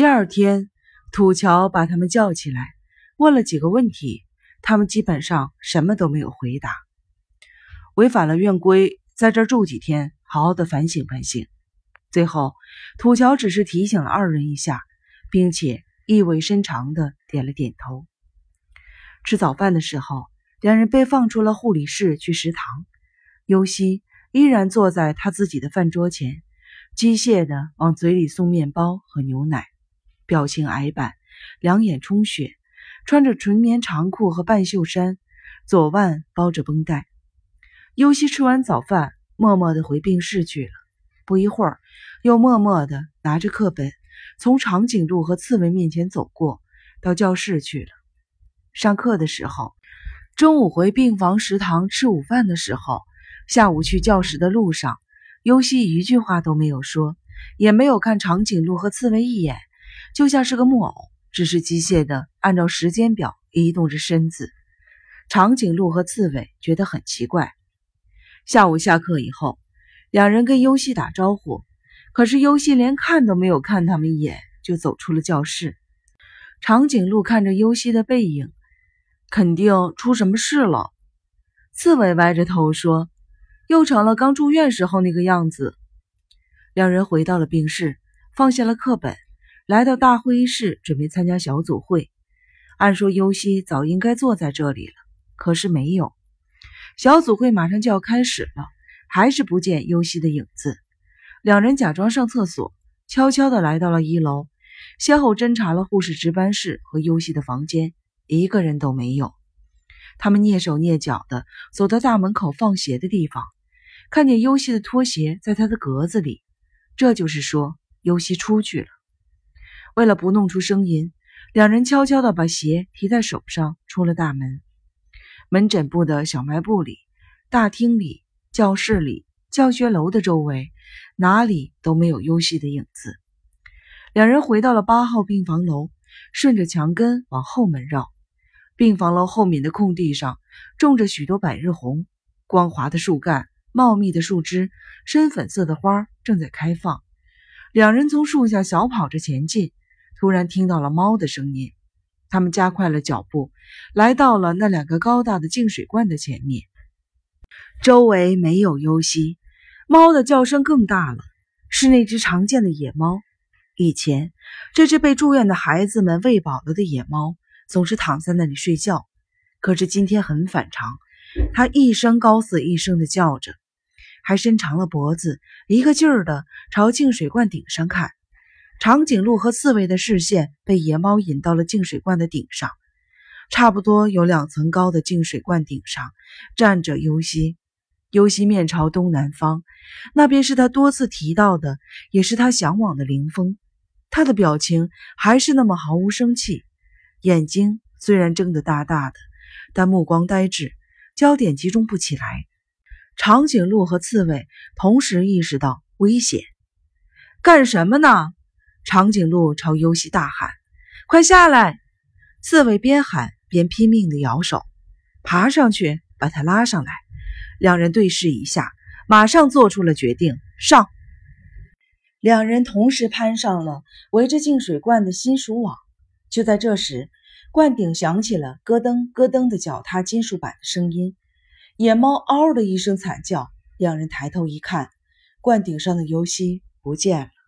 第二天，土桥把他们叫起来，问了几个问题，他们基本上什么都没有回答。违反了院规，在这儿住几天，好好的反省反省。最后，土桥只是提醒了二人一下，并且意味深长的点了点头。吃早饭的时候，两人被放出了护理室去食堂。尤西依然坐在他自己的饭桌前，机械的往嘴里送面包和牛奶，表情矮板，两眼充血，穿着纯棉长裤和半袖衫，左腕包着绷带。尤西吃完早饭，默默地回病室去了。不一会儿，又默默地拿着课本，从长颈鹿和刺猬面前走过，到教室去了。上课的时候，中午回病房食堂吃午饭的时候，下午去教室的路上，尤西一句话都没有说，也没有看长颈鹿和刺猬一眼，就像是个木偶，只是机械地按照时间表移动着身子。长颈鹿和刺猬觉得很奇怪。下午下课以后，两人跟优西打招呼，可是优西连看都没有看他们一眼，就走出了教室。长颈鹿看着优西的背影，肯定出什么事了。刺猬歪着头说：“又成了刚住院时候那个样子。”两人回到了病室，放下了课本，来到大会议室，准备参加小组会。按说优西早应该坐在这里了，可是没有。小组会马上就要开始了，还是不见优西的影子。两人假装上厕所，悄悄地来到了一楼，先后侦查了护士值班室和优西的房间，一个人都没有。他们蹑手蹑脚地走到大门口放鞋的地方，看见优西的拖鞋在他的格子里，这就是说优西出去了。为了不弄出声音，两人悄悄地把鞋提在手上，出了大门。门诊部的小卖部里、大厅里、教室里、教学楼的周围，哪里都没有优西的影子。两人回到了八号病房楼，顺着墙根往后门绕。病房楼后面的空地上种着许多百日红，光滑的树干、茂密的树枝、深粉色的花正在开放。两人从树下小跑着前进，突然听到了猫的声音。他们加快了脚步，来到了那两个高大的净水罐的前面。周围没有优西，猫的叫声更大了，是那只常见的野猫。以前，这只被住院的孩子们喂饱了的野猫总是躺在那里睡觉，可是今天很反常，它一声高似一声的叫着，还伸长了脖子，一个劲儿的朝净水罐顶上看。长颈鹿和刺猬的视线被野猫引到了净水罐的顶上，差不多有两层高的净水罐顶上站着尤西。尤西面朝东南方，那边是他多次提到的，也是他向往的林峰。他的表情还是那么毫无生气，眼睛虽然睁得大大的，但目光呆滞，焦点集中不起来。长颈鹿和刺猬同时意识到危险，干什么呢？长颈鹿朝尤西大喊：“快下来！”刺猬边喊边拼命地摇手，爬上去把他拉上来。两人对视一下，马上做出了决定：上！两人同时攀上了围着净水罐的金属网。就在这时，罐顶响起了咯噔咯噔的脚踏金属板的声音。野猫嗷的一声惨叫，两人抬头一看，罐顶上的尤西不见了。